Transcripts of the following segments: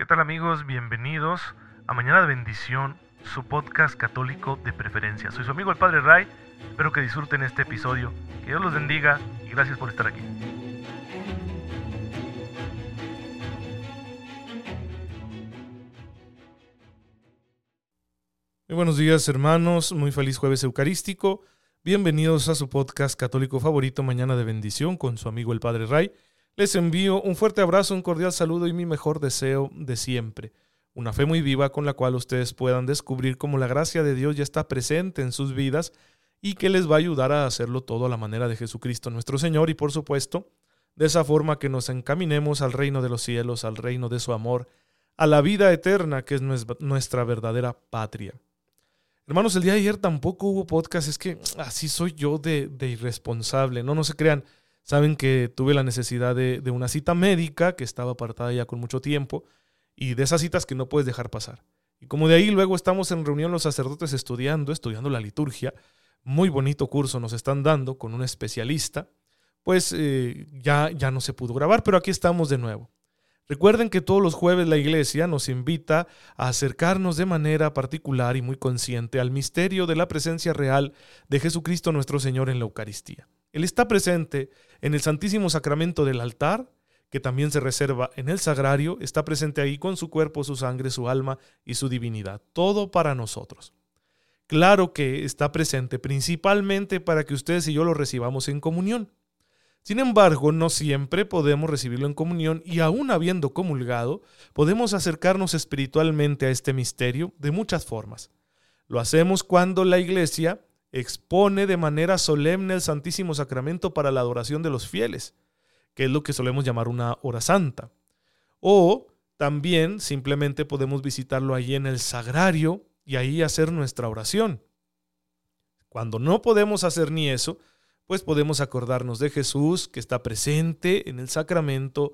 ¿Qué tal amigos? Bienvenidos a Mañana de Bendición, su podcast católico de preferencia. Soy su amigo el Padre Ray, espero que disfruten este episodio, que Dios los bendiga y gracias por estar aquí. Muy buenos días hermanos, muy feliz jueves eucarístico. Bienvenidos a su podcast católico favorito Mañana de Bendición con su amigo el Padre Ray. Les envío un fuerte abrazo, un cordial saludo y mi mejor deseo de siempre. Una fe muy viva con la cual ustedes puedan descubrir cómo la gracia de Dios ya está presente en sus vidas y que les va a ayudar a hacerlo todo a la manera de Jesucristo nuestro Señor y por supuesto, de esa forma que nos encaminemos al reino de los cielos, al reino de su amor, a la vida eterna que es nuestra verdadera patria. Hermanos, el día de ayer tampoco hubo podcast, es que así soy yo de, de irresponsable, no, no se crean. Saben que tuve la necesidad de, una cita médica que estaba apartada ya con mucho tiempo y de esas citas que no puedes dejar pasar. Y como de ahí luego estamos en reunión los sacerdotes estudiando, estudiando la liturgia, muy bonito curso nos están dando con un especialista, pues eh, ya, ya no se pudo grabar, pero aquí estamos de nuevo. Recuerden que todos los jueves la iglesia nos invita a acercarnos de manera particular y muy consciente al misterio de la presencia real de Jesucristo nuestro Señor en la Eucaristía. Él está presente en el Santísimo Sacramento del altar, que también se reserva en el sagrario, está presente ahí con su cuerpo, su sangre, su alma y su divinidad, todo para nosotros. Claro que está presente principalmente para que ustedes y yo lo recibamos en comunión. Sin embargo, no siempre podemos recibirlo en comunión y aún habiendo comulgado, podemos acercarnos espiritualmente a este misterio de muchas formas. Lo hacemos cuando la Iglesia expone de manera solemne el Santísimo Sacramento para la adoración de los fieles, que es lo que solemos llamar una hora santa. O también simplemente podemos visitarlo allí en el sagrario y ahí hacer nuestra oración. Cuando no podemos hacer ni eso, pues podemos acordarnos de Jesús que está presente en el sacramento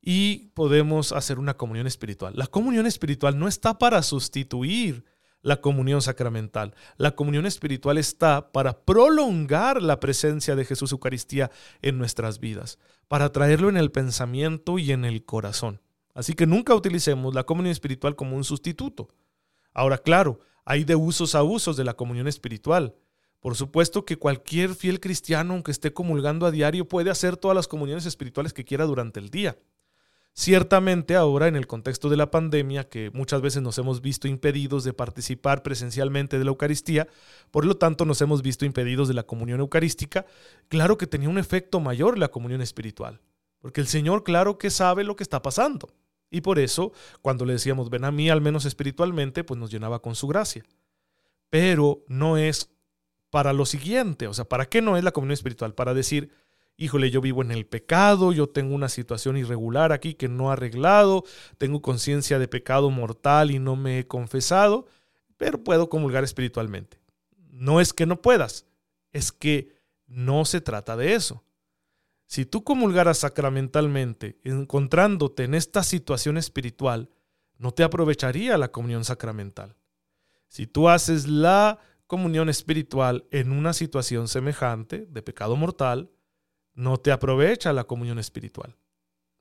y podemos hacer una comunión espiritual. La comunión espiritual no está para sustituir la comunión sacramental. La comunión espiritual está para prolongar la presencia de Jesús Eucaristía en nuestras vidas, para traerlo en el pensamiento y en el corazón. Así que nunca utilicemos la comunión espiritual como un sustituto. Ahora, claro, hay de usos a usos de la comunión espiritual. Por supuesto que cualquier fiel cristiano, aunque esté comulgando a diario, puede hacer todas las comuniones espirituales que quiera durante el día. Ciertamente ahora en el contexto de la pandemia, que muchas veces nos hemos visto impedidos de participar presencialmente de la Eucaristía, por lo tanto nos hemos visto impedidos de la comunión eucarística, claro que tenía un efecto mayor la comunión espiritual, porque el Señor claro que sabe lo que está pasando. Y por eso, cuando le decíamos, ven a mí al menos espiritualmente, pues nos llenaba con su gracia. Pero no es para lo siguiente, o sea, ¿para qué no es la comunión espiritual? Para decir, híjole, yo vivo en el pecado, yo tengo una situación irregular aquí que no he arreglado, tengo conciencia de pecado mortal y no me he confesado, pero puedo comulgar espiritualmente. No es que no puedas, es que no se trata de eso. Si tú comulgaras sacramentalmente, encontrándote en esta situación espiritual, no te aprovecharía la comunión sacramental. Si tú haces la comunión espiritual en una situación semejante de pecado mortal, no te aprovecha la comunión espiritual.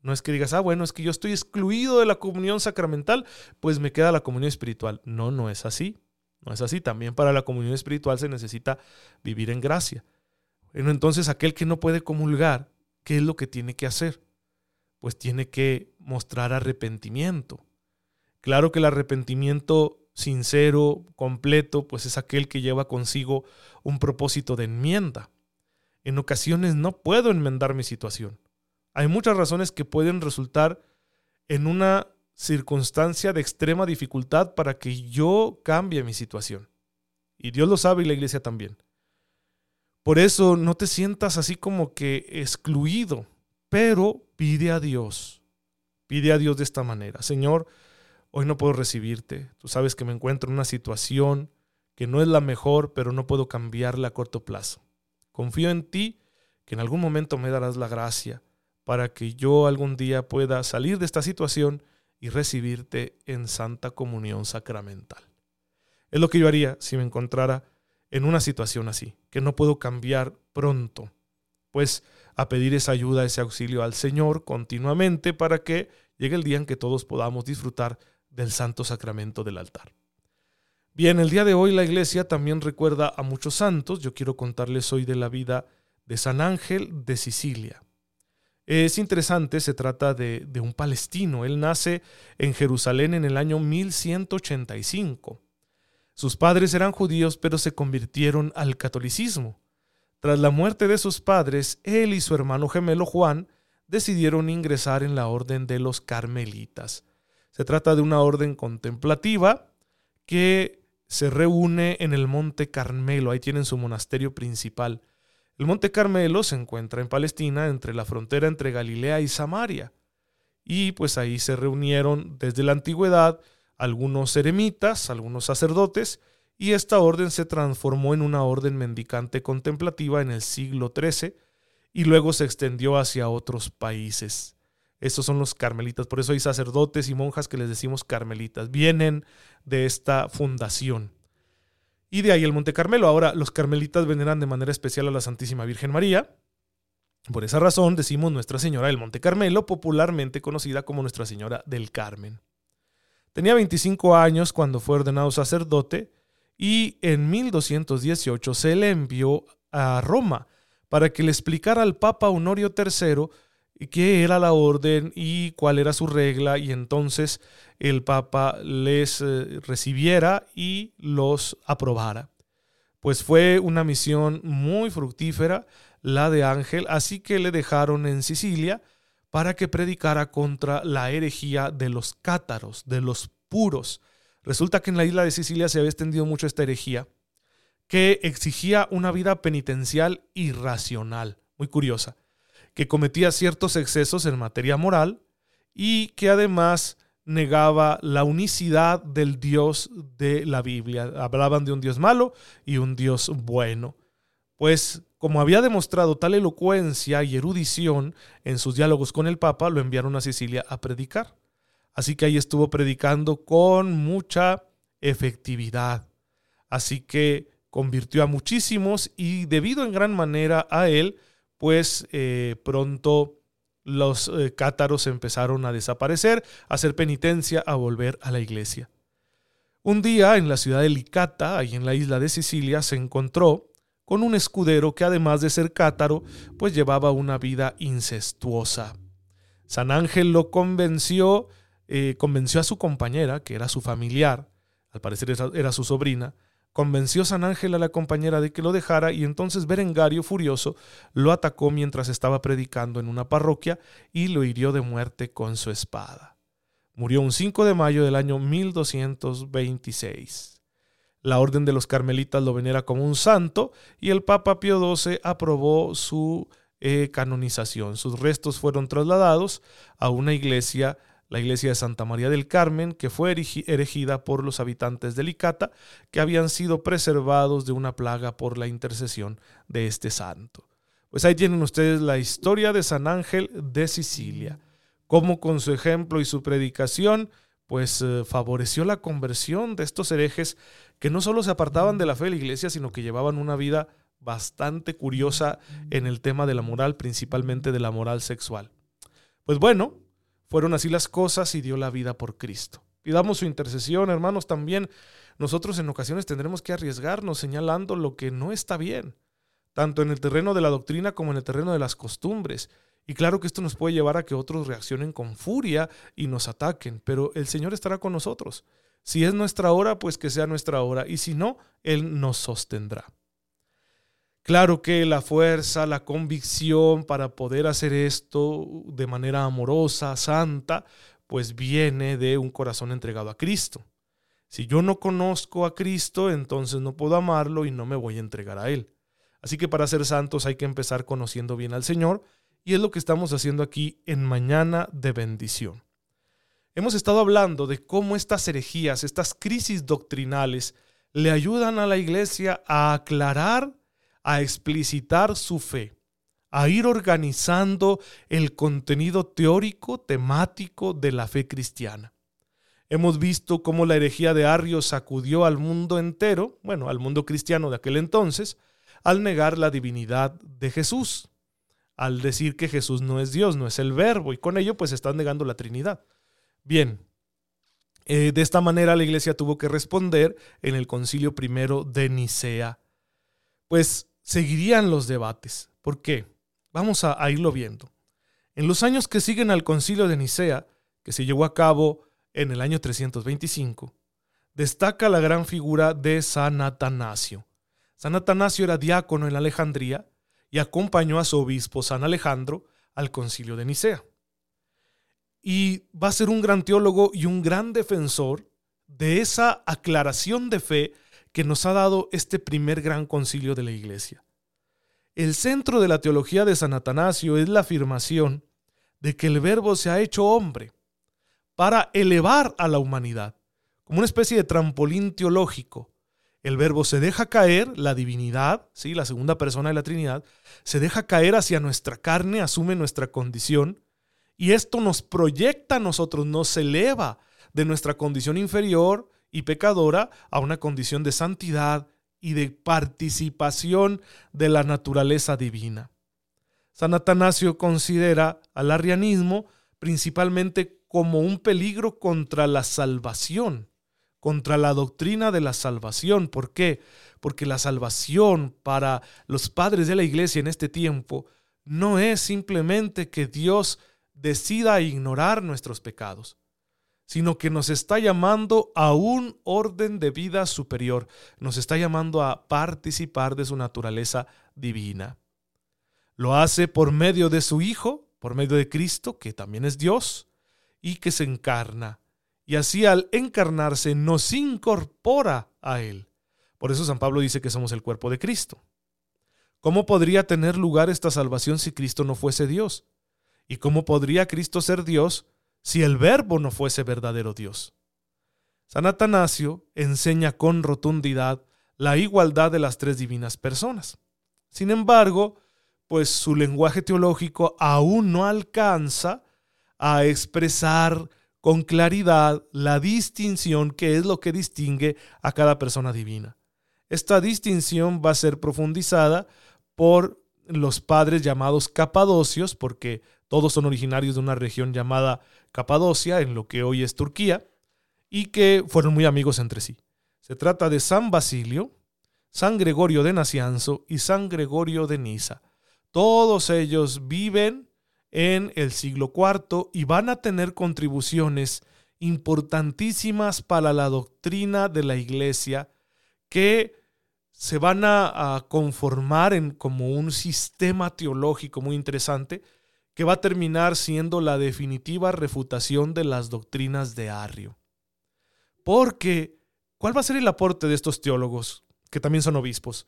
No es que digas, ah, bueno, es que yo estoy excluido de la comunión sacramental, pues me queda la comunión espiritual. No, no es así. No es así. También para la comunión espiritual se necesita vivir en gracia. Entonces aquel que no puede comulgar, ¿qué es lo que tiene que hacer? Pues tiene que mostrar arrepentimiento. Claro que el arrepentimiento sincero, completo, pues es aquel que lleva consigo un propósito de enmienda. En ocasiones no puedo enmendar mi situación. Hay muchas razones que pueden resultar en una circunstancia de extrema dificultad para que yo cambie mi situación. Y Dios lo sabe y la iglesia también. Por eso no te sientas así como que excluido, pero pide a Dios. Pide a Dios de esta manera. Señor, hoy no puedo recibirte. Tú sabes que me encuentro en una situación que no es la mejor, pero no puedo cambiarla a corto plazo. Confío en ti que en algún momento me darás la gracia para que yo algún día pueda salir de esta situación y recibirte en santa comunión sacramental. Es lo que yo haría si me encontrara en una situación así, que no puedo cambiar pronto, pues a pedir esa ayuda, ese auxilio al Señor continuamente para que llegue el día en que todos podamos disfrutar del santo sacramento del altar. Bien, el día de hoy la iglesia también recuerda a muchos santos. Yo quiero contarles hoy de la vida de San Ángel de Sicilia. Es interesante, se trata de, de, un palestino. Él nace en Jerusalén en el año 1185. Sus padres eran judíos, pero se convirtieron al catolicismo. Tras la muerte de sus padres, él y su hermano gemelo Juan decidieron ingresar en la orden de los carmelitas. Se trata de una orden contemplativa que se reúne en el Monte Carmelo, ahí tienen su monasterio principal. El Monte Carmelo se encuentra en Palestina, entre la frontera entre Galilea y Samaria. Y pues ahí se reunieron desde la antigüedad algunos eremitas, algunos sacerdotes, y esta orden se transformó en una orden mendicante contemplativa en el siglo XIII y luego se extendió hacia otros países. Estos son los carmelitas, por eso hay sacerdotes y monjas que les decimos carmelitas, vienen de esta fundación. Y de ahí el Monte Carmelo. Ahora, los carmelitas veneran de manera especial a la Santísima Virgen María. Por esa razón decimos Nuestra Señora del Monte Carmelo, popularmente conocida como Nuestra Señora del Carmen. Tenía 25 años cuando fue ordenado sacerdote y en 1218 se le envió a Roma para que le explicara al Papa Honorio III qué era la orden y cuál era su regla y entonces el Papa les eh, recibiera y los aprobara. Pues fue una misión muy fructífera la de Ángel, así que le dejaron en Sicilia para que predicara contra la herejía de los cátaros, de los puros. Resulta que en la isla de Sicilia se había extendido mucho esta herejía que exigía una vida penitencial irracional, muy curiosa, que cometía ciertos excesos en materia moral y que además negaba la unicidad del Dios de la Biblia. Hablaban de un Dios malo y un Dios bueno. Pues como había demostrado tal elocuencia y erudición en sus diálogos con el Papa, lo enviaron a Sicilia a predicar. Así que ahí estuvo predicando con mucha efectividad. Así que convirtió a muchísimos y debido en gran manera a él, pues eh, pronto los eh, cátaros empezaron a desaparecer, a hacer penitencia, a volver a la iglesia. Un día en la ciudad de Licata, ahí en la isla de Sicilia, se encontró con un escudero que además de ser cátaro, pues llevaba una vida incestuosa. San Ángel lo convenció, eh, convenció a su compañera, que era su familiar, al parecer era su sobrina, convenció San Ángel a la compañera de que lo dejara y entonces Berengario, furioso, lo atacó mientras estaba predicando en una parroquia y lo hirió de muerte con su espada. Murió un 5 de mayo del año 1226. La orden de los carmelitas lo venera como un santo y el Papa Pío XII aprobó su eh, canonización. Sus restos fueron trasladados a una iglesia, la iglesia de Santa María del Carmen, que fue erigida por los habitantes de Licata, que habían sido preservados de una plaga por la intercesión de este santo. Pues ahí tienen ustedes la historia de San Ángel de Sicilia, cómo con su ejemplo y su predicación pues eh, favoreció la conversión de estos herejes que no solo se apartaban de la fe de la iglesia, sino que llevaban una vida bastante curiosa en el tema de la moral, principalmente de la moral sexual. Pues bueno, fueron así las cosas y dio la vida por Cristo. Pidamos su intercesión, hermanos, también nosotros en ocasiones tendremos que arriesgarnos señalando lo que no está bien, tanto en el terreno de la doctrina como en el terreno de las costumbres. Y claro que esto nos puede llevar a que otros reaccionen con furia y nos ataquen, pero el Señor estará con nosotros. Si es nuestra hora, pues que sea nuestra hora, y si no, Él nos sostendrá. Claro que la fuerza, la convicción para poder hacer esto de manera amorosa, santa, pues viene de un corazón entregado a Cristo. Si yo no conozco a Cristo, entonces no puedo amarlo y no me voy a entregar a Él. Así que para ser santos hay que empezar conociendo bien al Señor y es lo que estamos haciendo aquí en Mañana de Bendición. Hemos estado hablando de cómo estas herejías, estas crisis doctrinales, le ayudan a la iglesia a aclarar, a explicitar su fe, a ir organizando el contenido teórico, temático de la fe cristiana. Hemos visto cómo la herejía de Arrio sacudió al mundo entero, bueno, al mundo cristiano de aquel entonces, al negar la divinidad de Jesús al decir que Jesús no es Dios, no es el verbo, y con ello pues están negando la Trinidad. Bien, eh, de esta manera la iglesia tuvo que responder en el concilio primero de Nicea. Pues seguirían los debates. ¿Por qué? Vamos a, irlo viendo. En los años que siguen al concilio de Nicea, que se llevó a cabo en el año 325, destaca la gran figura de San Atanasio. San Atanasio era diácono en Alejandría y acompañó a su obispo San Alejandro al concilio de Nicea. Y va a ser un gran teólogo y un gran defensor de esa aclaración de fe que nos ha dado este primer gran concilio de la Iglesia. El centro de la teología de San Atanasio es la afirmación de que el Verbo se ha hecho hombre para elevar a la humanidad, como una especie de trampolín teológico. El verbo se deja caer, la divinidad, ¿sí? la segunda persona de la Trinidad, se deja caer hacia nuestra carne, asume nuestra condición, y esto nos proyecta a nosotros, nos eleva de nuestra condición inferior y pecadora a una condición de santidad y de participación de la naturaleza divina. San Atanasio considera al arrianismo principalmente como un peligro contra la salvación, contra la doctrina de la salvación. ¿Por qué? Porque la salvación para los padres de la iglesia en este tiempo no es simplemente que Dios decida ignorar nuestros pecados, sino que nos está llamando a un orden de vida superior, nos está llamando a participar de su naturaleza divina. Lo hace por medio de su Hijo, por medio de Cristo, que también es Dios, y que se encarna. Y así al encarnarse nos incorpora a Él. Por eso San Pablo dice que somos el cuerpo de Cristo. ¿Cómo podría tener lugar esta salvación si Cristo no fuese Dios? ¿Y cómo podría Cristo ser Dios si el Verbo no fuese verdadero Dios? San Atanasio enseña con rotundidad la igualdad de las tres divinas personas. Sin embargo, pues su lenguaje teológico aún no alcanza a expresar con claridad la distinción que es lo que distingue a cada persona divina. Esta distinción va a ser profundizada por los padres llamados capadocios, porque todos son originarios de una región llamada Capadocia, en lo que hoy es Turquía, y que fueron muy amigos entre sí. Se trata de San Basilio, San Gregorio de Nacianzo y San Gregorio de Niza. Todos ellos viven en el siglo IV y van a tener contribuciones importantísimas para la doctrina de la iglesia que se van a, conformar en como un sistema teológico muy interesante que va a terminar siendo la definitiva refutación de las doctrinas de Arrio. Porque, ¿cuál va a ser el aporte de estos teólogos, que también son obispos?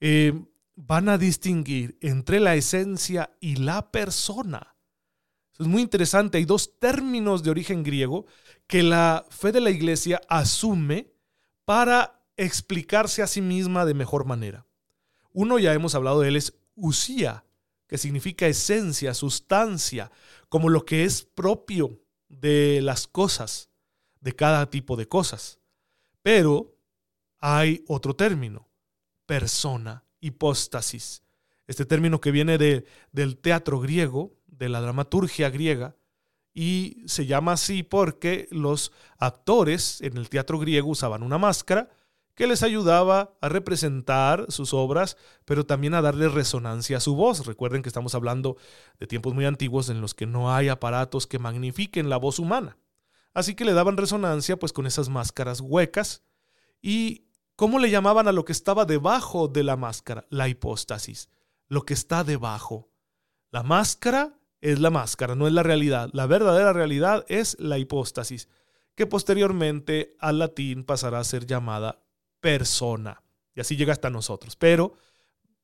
Eh, van a distinguir entre la esencia y la persona. es muy interesante. Hay dos términos de origen griego que la fe de la iglesia asume para explicarse a sí misma de mejor manera. Uno ya hemos hablado de él, es usía, que significa esencia, sustancia, como lo que es propio de las cosas, de cada tipo de cosas. Pero hay otro término, persona hipóstasis. Este término que viene de, del teatro griego, de la dramaturgia griega, y se llama así porque los actores en el teatro griego usaban una máscara que les ayudaba a representar sus obras, pero también a darle resonancia a su voz. Recuerden que estamos hablando de tiempos muy antiguos en los que no hay aparatos que magnifiquen la voz humana. Así que le daban resonancia pues con esas máscaras huecas y ¿Cómo le llamaban a lo que estaba debajo de la máscara? La hipóstasis, lo que está debajo. La máscara es la máscara, no es la realidad. La verdadera realidad es la hipóstasis, que posteriormente al latín pasará a ser llamada persona. Y así llega hasta nosotros. Pero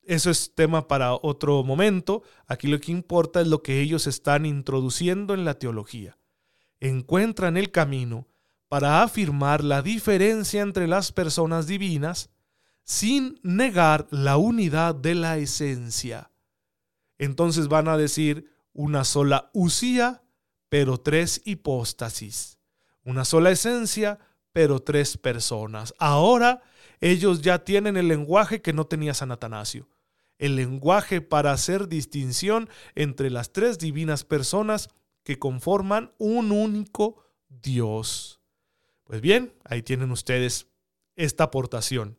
eso es tema para otro momento. Aquí lo que importa es lo que ellos están introduciendo en la teología. Encuentran el camino para afirmar la diferencia entre las personas divinas sin negar la unidad de la esencia. Entonces van a decir una sola usía, pero tres hipóstasis. Una sola esencia, pero tres personas. Ahora ellos ya tienen el lenguaje que no tenía San Atanasio. el lenguaje para hacer distinción entre las tres divinas personas que conforman un único Dios. Pues bien, ahí tienen ustedes esta aportación.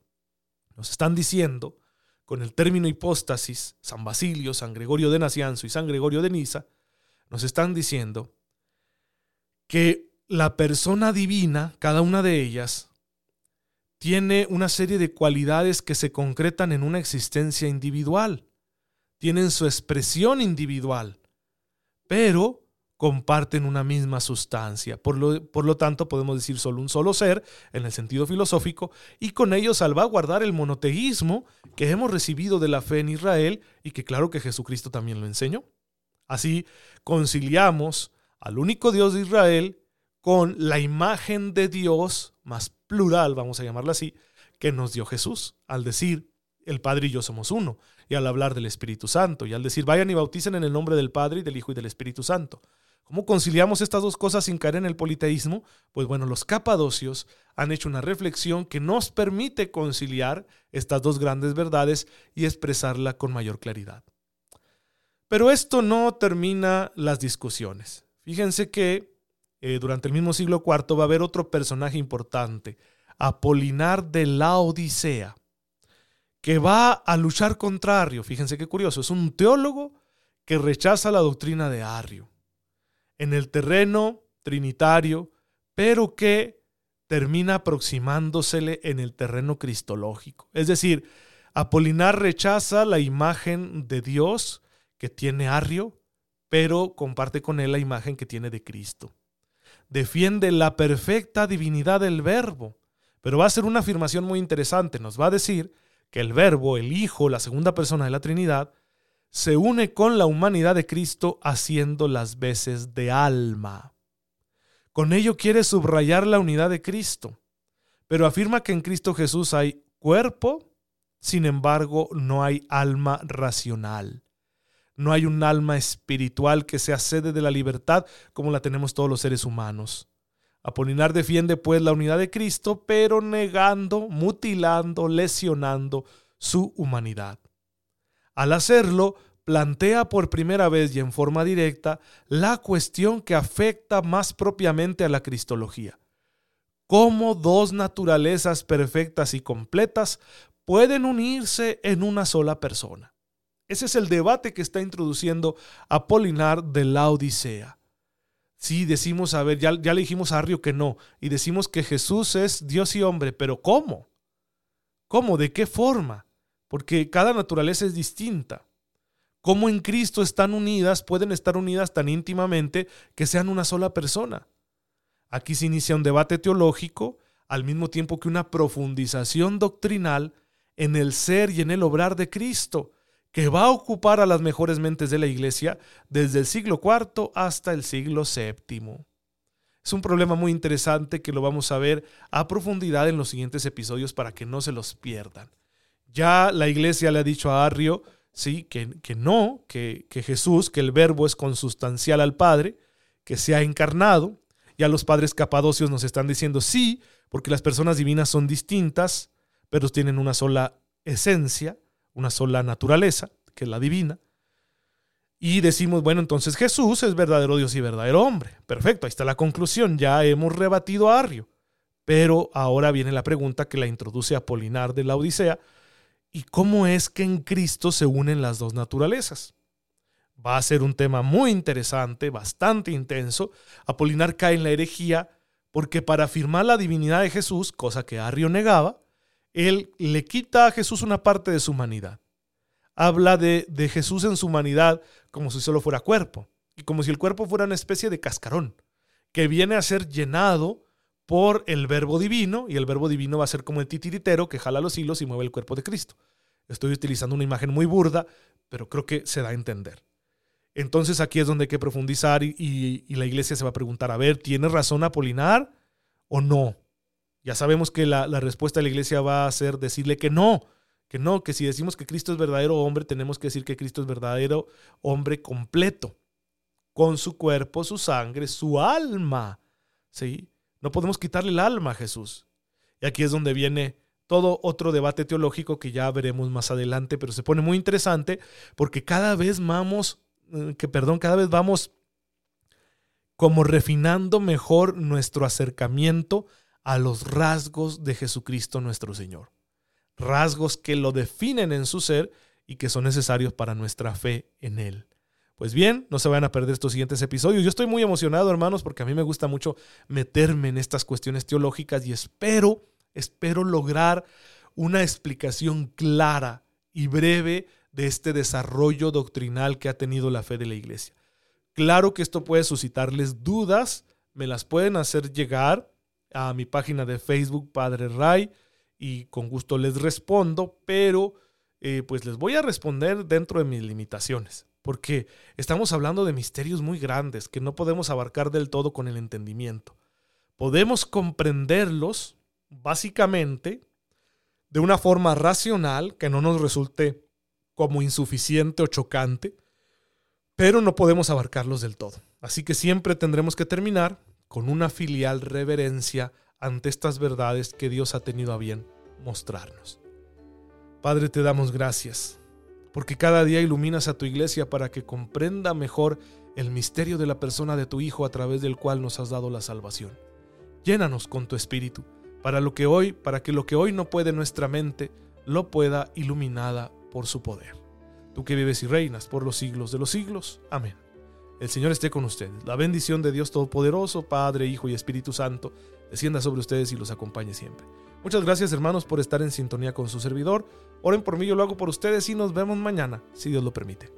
Nos están diciendo, con el término hipóstasis, San Basilio, San Gregorio de Nacianzo y San Gregorio de Niza, nos están diciendo que la persona divina, cada una de ellas, tiene una serie de cualidades que se concretan en una existencia individual, tienen su expresión individual, pero comparten una misma sustancia. Por lo, por lo, tanto, podemos decir solo un solo ser en el sentido filosófico y con ello salvaguardar el monoteísmo que hemos recibido de la fe en Israel y que claro que Jesucristo también lo enseñó. Así conciliamos al único Dios de Israel con la imagen de Dios más plural, vamos a llamarla así, que nos dio Jesús, al decir, el Padre y yo somos uno, y al hablar del Espíritu Santo, y al decir, vayan y bauticen en el nombre del Padre y del Hijo y del Espíritu Santo. ¿Cómo conciliamos estas dos cosas sin caer en el politeísmo? Pues bueno, los capadocios han hecho una reflexión que nos permite conciliar estas dos grandes verdades y expresarla con mayor claridad. Pero esto no termina las discusiones. Fíjense que eh, durante el mismo siglo IV va a haber otro personaje importante, Apolinar de la Odisea, que va a luchar contra Arrio. Fíjense qué curioso, es un teólogo que rechaza la doctrina de Arrio en el terreno trinitario, pero que termina aproximándosele en el terreno cristológico. Es decir, Apolinar rechaza la imagen de Dios que tiene Arrio, pero comparte con él la imagen que tiene de Cristo defiende la perfecta divinidad del verbo. Pero va a ser una afirmación muy interesante. Nos va a decir que el verbo, el Hijo, la segunda persona de la Trinidad, se une con la humanidad de Cristo haciendo las veces de alma. Con ello quiere subrayar la unidad de Cristo, pero afirma que en Cristo Jesús hay cuerpo, sin embargo no hay alma racional. No hay un alma espiritual que sea sede de la libertad como la tenemos todos los seres humanos. Apolinar defiende pues la unidad de Cristo, pero negando, mutilando, lesionando su humanidad. Al hacerlo, plantea por primera vez y en forma directa la cuestión que afecta más propiamente a la cristología. ¿Cómo dos naturalezas perfectas y completas pueden unirse en una sola persona? Ese es el debate que está introduciendo Apolinar de la Odisea. Sí, decimos, a ver, ya, ya le dijimos a Arrio que no, y decimos que Jesús es Dios y hombre, pero ¿cómo? ¿Cómo? ¿De qué forma? Porque cada naturaleza es distinta. ¿Cómo en Cristo están unidas, pueden estar unidas tan íntimamente que sean una sola persona? Aquí se inicia un debate teológico, al mismo tiempo que una profundización doctrinal en el ser y en el obrar de Cristo, que va a ocupar a las mejores mentes de la Iglesia desde el siglo IV hasta el siglo VII. Es un problema muy interesante que lo vamos a ver a profundidad en los siguientes episodios para que no se los pierdan. Ya la Iglesia le ha dicho a Arrio, sí, que, que no, que, que Jesús, que el verbo es consustancial al Padre, que se ha encarnado. Ya los padres capadocios nos están diciendo sí, porque las personas divinas son distintas, pero tienen una sola esencia una sola naturaleza, que es la divina. Y decimos, bueno, entonces Jesús es verdadero Dios y verdadero hombre. Perfecto, ahí está la conclusión. Ya hemos rebatido a Arrio. Pero ahora viene la pregunta que la introduce Apolinar de la Odisea. ¿Y cómo es que en Cristo se unen las dos naturalezas? Va a ser un tema muy interesante, bastante intenso. Apolinar cae en la herejía porque para afirmar la divinidad de Jesús, cosa que Arrio negaba, él le quita a Jesús una parte de su humanidad. Habla de, Jesús en su humanidad como si solo fuera cuerpo, y como si el cuerpo fuera una especie de cascarón, que viene a ser llenado por el verbo divino, y el verbo divino va a ser como el titiritero que jala los hilos y mueve el cuerpo de Cristo. Estoy utilizando una imagen muy burda, pero creo que se da a entender. Entonces aquí es donde hay que profundizar y, y la iglesia se va a preguntar, a ver, ¿tiene razón Apolinar o no? Ya sabemos que la, respuesta de la iglesia va a ser decirle que no, que no, que si decimos que Cristo es verdadero hombre, tenemos que decir que Cristo es verdadero hombre completo, con su cuerpo, su sangre, su alma. ¿Sí? No podemos quitarle el alma a Jesús. Y aquí es donde viene todo otro debate teológico que ya veremos más adelante, pero se pone muy interesante porque cada vez vamos, eh, que perdón, cada vez vamos como refinando mejor nuestro acercamiento a los rasgos de Jesucristo nuestro Señor. Rasgos que lo definen en su ser y que son necesarios para nuestra fe en Él. Pues bien, no se vayan a perder estos siguientes episodios. Yo estoy muy emocionado, hermanos, porque a mí me gusta mucho meterme en estas cuestiones teológicas y espero, espero lograr una explicación clara y breve de este desarrollo doctrinal que ha tenido la fe de la iglesia. Claro que esto puede suscitarles dudas, me las pueden hacer llegar a mi página de Facebook, Padre Ray, y con gusto les respondo, pero eh, pues les voy a responder dentro de mis limitaciones porque estamos hablando de misterios muy grandes que no podemos abarcar del todo con el entendimiento. Podemos comprenderlos básicamente de una forma racional que no nos resulte como insuficiente o chocante, pero no podemos abarcarlos del todo. Así que siempre tendremos que terminar con una filial reverencia ante estas verdades que Dios ha tenido a bien mostrarnos. Padre, te damos gracias porque cada día iluminas a tu iglesia para que comprenda mejor el misterio de la persona de tu Hijo a través del cual nos has dado la salvación. Llénanos con tu espíritu, para lo que hoy, para que lo que hoy no puede nuestra mente, lo pueda iluminada por su poder. Tú que vives y reinas por los siglos de los siglos. Amén. El Señor esté con ustedes. La bendición de Dios Todopoderoso, Padre, Hijo y Espíritu Santo, descienda sobre ustedes y los acompañe siempre. Muchas gracias hermanos por estar en sintonía con su servidor. Oren por mí, yo lo hago por ustedes y nos vemos mañana, si Dios lo permite.